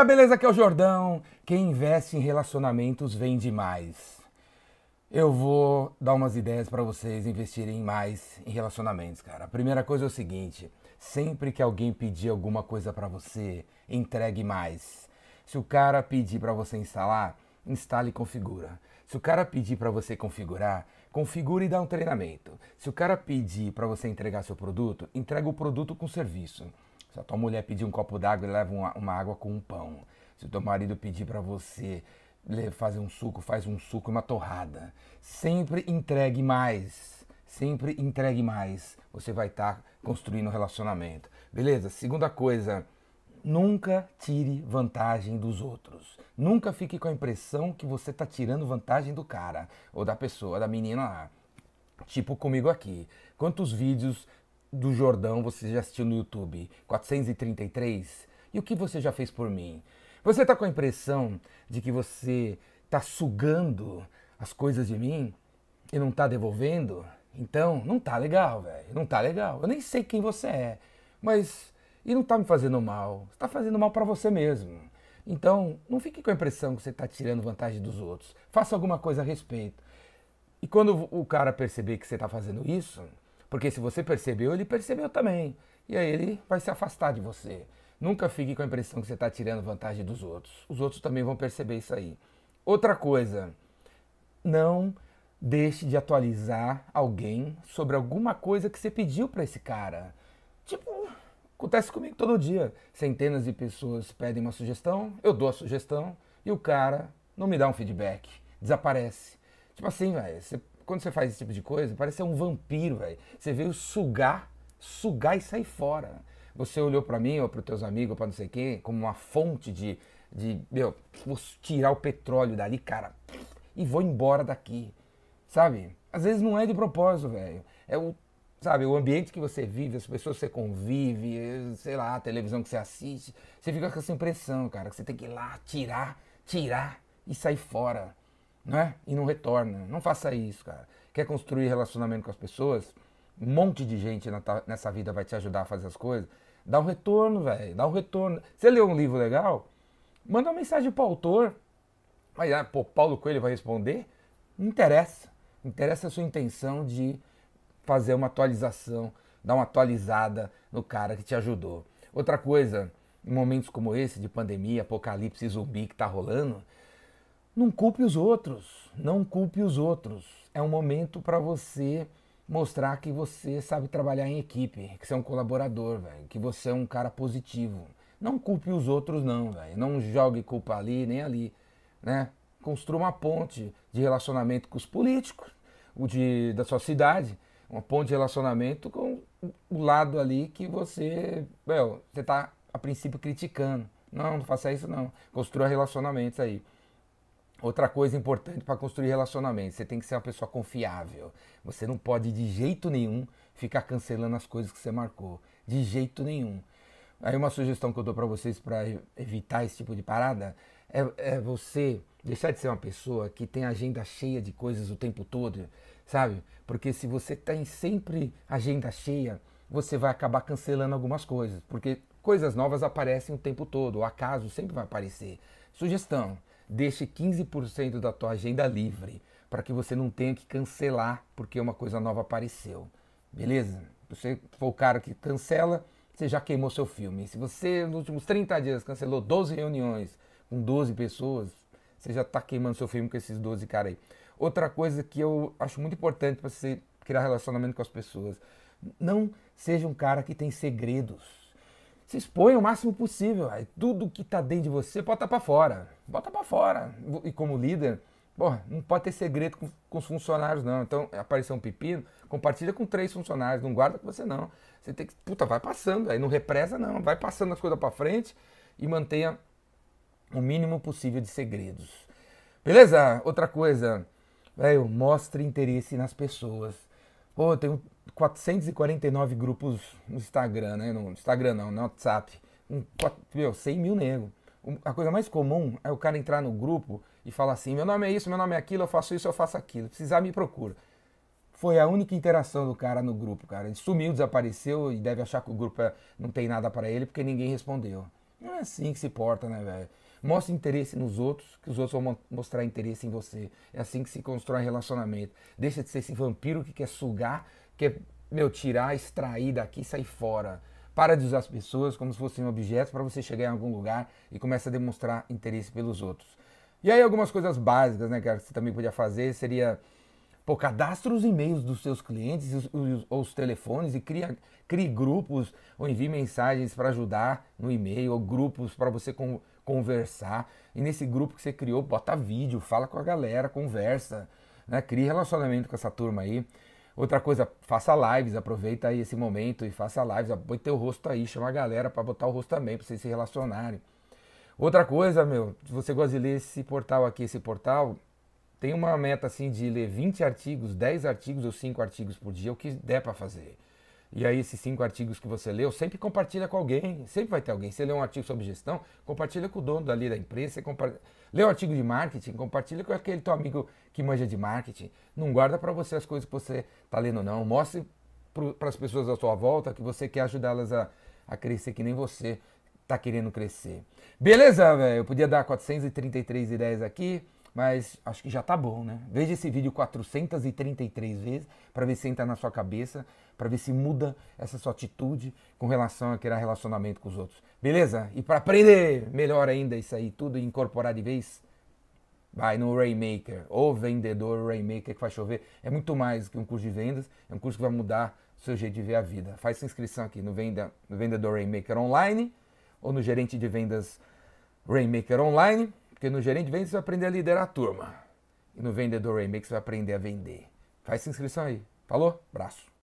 Galera, beleza? Aqui é o Jordão. Quem investe em relacionamentos vende mais. Eu vou dar umas ideias para vocês investirem mais em relacionamentos, cara. A primeira coisa é o seguinte: sempre que alguém pedir alguma coisa para você, entregue mais. Se o cara pedir para você instalar, instale e configura. Se o cara pedir para você configurar, configure e dá um treinamento. Se o cara pedir para você entregar seu produto, entrega o produto com serviço. Se a tua mulher pedir um copo d'água, leva uma, uma, água com um pão. Se o teu marido pedir para você fazer um suco, faz um suco e uma torrada. Sempre entregue mais. Sempre entregue mais. Você vai estar tá construindo um relacionamento. Beleza? Segunda coisa, nunca tire vantagem dos outros. Nunca fique com a impressão que você está tirando vantagem do cara ou da pessoa, da menina lá. Tipo comigo aqui. Quantos vídeos do Jordão você já assistiu no YouTube? 433? E o que você já fez por mim? Você está com a impressão de que você está sugando as coisas de mim e não está devolvendo? Então, não tá legal, velho. Não tá legal. Eu nem sei quem você é, mas e não tá me fazendo mal. Está fazendo mal para você mesmo. Então, não fique com a impressão que você está tirando vantagem dos outros. Faça alguma coisa a respeito. E quando o cara perceber que você está fazendo isso, porque se você percebeu, ele percebeu também. E aí ele vai se afastar de você. Nunca fique com a impressão que você está tirando vantagem dos outros. Os outros também vão perceber isso aí. Outra coisa, não deixe de atualizar alguém sobre alguma coisa que você pediu para esse cara. Tipo, acontece comigo todo dia. Centenas de pessoas pedem uma sugestão, eu dou a sugestão e o cara não me dá um feedback, desaparece. Tipo assim, velho, você quando você faz esse tipo de coisa, parece ser um vampiro, velho. Você veio sugar, sugar e sair fora. Você olhou para mim ou para os teus amigos, para não sei quem, como uma fonte de, de, meu, vou tirar o petróleo dali, cara, e vou embora daqui, sabe? Às vezes não é de propósito, velho. É o, sabe, o ambiente que você vive, as pessoas que você convive, sei lá, a televisão que você assiste, você fica com essa impressão, cara, que você tem que ir lá tirar, tirar e sair fora né? E não retorna. Não faça isso, cara. Quer construir relacionamento com as pessoas? Um monte de gente nessa vida vai te ajudar a fazer as coisas. Dá um retorno, velho. Dá um retorno. Você leu um livro legal? Manda uma mensagem pro autor. Aí, ah, pô, Paulo Coelho vai responder? Não interessa. Interessa a sua intenção de fazer uma atualização, dar uma atualizada no cara que te ajudou. Outra coisa, em momentos como esse de pandemia, apocalipse zumbi que tá rolando, não culpe os outros, não culpe os outros. É um momento para você mostrar que você sabe trabalhar em equipe, que você é um colaborador, que você é um cara positivo. Não culpe os outros não, velho. Não jogue culpa ali nem ali, né? Construa uma ponte de relacionamento com os políticos, o de da sua cidade, uma ponte de relacionamento com o lado ali que você, well, você tá a princípio criticando. Não, não faça isso não. Construa relacionamentos aí. Outra coisa importante para construir relacionamento, você tem que ser uma pessoa confiável. Você não pode de jeito nenhum ficar cancelando as coisas que você marcou, de jeito nenhum. Aí uma sugestão que eu dou para vocês para evitar esse tipo de parada é, é, você deixar de ser uma pessoa que tem agenda cheia de coisas o tempo todo, sabe? Porque se você tem sempre agenda cheia, você vai acabar cancelando algumas coisas, porque coisas novas aparecem o tempo todo, o acaso sempre vai aparecer. Sugestão: deixe 15% da tua agenda livre, para que você não tenha que cancelar porque uma coisa nova apareceu. Beleza? Você for o cara que cancela, você já queimou seu filme. Se você nos últimos 30 dias cancelou 12 reuniões com 12 pessoas, você já está queimando seu filme com esses 12 caras aí. Outra coisa que eu acho muito importante para você criar relacionamento com as pessoas, não seja um cara que tem segredos se expõe o máximo possível. Aí. Tudo que está dentro de você, bota para fora. Bota para fora. E como líder, porra, não pode ter segredo com, com, os funcionários, não. Então, apareceu um pepino, compartilha com três funcionários. Não guarda com você, não. Você tem que, puta, vai passando. Aí não represa, não. Vai passando as coisas para frente e mantenha o mínimo possível de segredos. Beleza? Outra coisa, velho, mostre interesse nas pessoas. Pô, tem um 449 grupos no Instagram, né? No Instagram não, no WhatsApp. Um, meu, 100 mil nego. A coisa mais comum é o cara entrar no grupo e falar assim: meu nome é isso, meu nome é aquilo, eu faço isso, eu faço aquilo. Precisar, me procura. Foi a única interação do cara no grupo, cara. Ele sumiu, desapareceu e deve achar que o grupo é, não tem nada para ele porque ninguém respondeu. Não é assim que se porta, né, velho? Mostre interesse nos outros, que os outros vão mostrar interesse em você. É assim que se constrói relacionamento. Deixa de ser esse vampiro que quer sugar, quer, meu, tirar, extrair daqui sair fora. Para de usar as pessoas como se fossem objetos para você chegar em algum lugar e começa a demonstrar interesse pelos outros. E aí algumas coisas básicas, né, que você também podia fazer seria Pô, cadastra os e-mails dos seus clientes os, os, os telefones e cria, crie grupos ou envie mensagens para ajudar no e-mail ou grupos para você conversar. E nesse grupo que você criou, bota vídeo, fala com a galera, conversa, né? Crie relacionamento com essa turma aí. Outra coisa, faça lives, aproveita aí esse momento e faça lives, põe teu rosto aí, chama a galera para botar o rosto também, para vocês se relacionarem. Outra coisa, meu, se você gosta de ler esse portal aqui, esse portal, tem uma meta assim de ler 20 artigos, 10 artigos ou 5 artigos por dia, o que der para fazer. E aí esses cinco artigos que você leu, sempre compartilha com alguém, sempre vai ter alguém. Você lê um artigo sobre gestão, compartilha com o dono dali da empresa, você compa... lê um artigo de marketing, compartilha com aquele teu amigo que manja de marketing. Não guarda para você as coisas que você está lendo não, mostre para as pessoas à sua volta que você quer ajudá-las a, a crescer que nem você está querendo crescer. Beleza, velho? Eu podia dar 433 ideias aqui, mas acho que já tá bom, né? Veja esse vídeo 433 vezes para ver se entra na sua cabeça, para ver se muda essa sua atitude com relação a criar relacionamento com os outros. Beleza? E para aprender melhor ainda isso aí tudo incorporar de vez, vai no Rainmaker, ou vendedor Rainmaker que vai chover. É muito mais que um curso de vendas, é um curso que vai mudar o seu jeito de ver a vida. Faz sua inscrição aqui no, venda, no Vendedor Rainmaker Online ou no Gerente de Vendas Rainmaker Online porque no gerente de vendas você vai aprender a liderar a turma. E no vendedor remix você vai aprender a vender. Faz sua inscrição aí. Falou? Braço.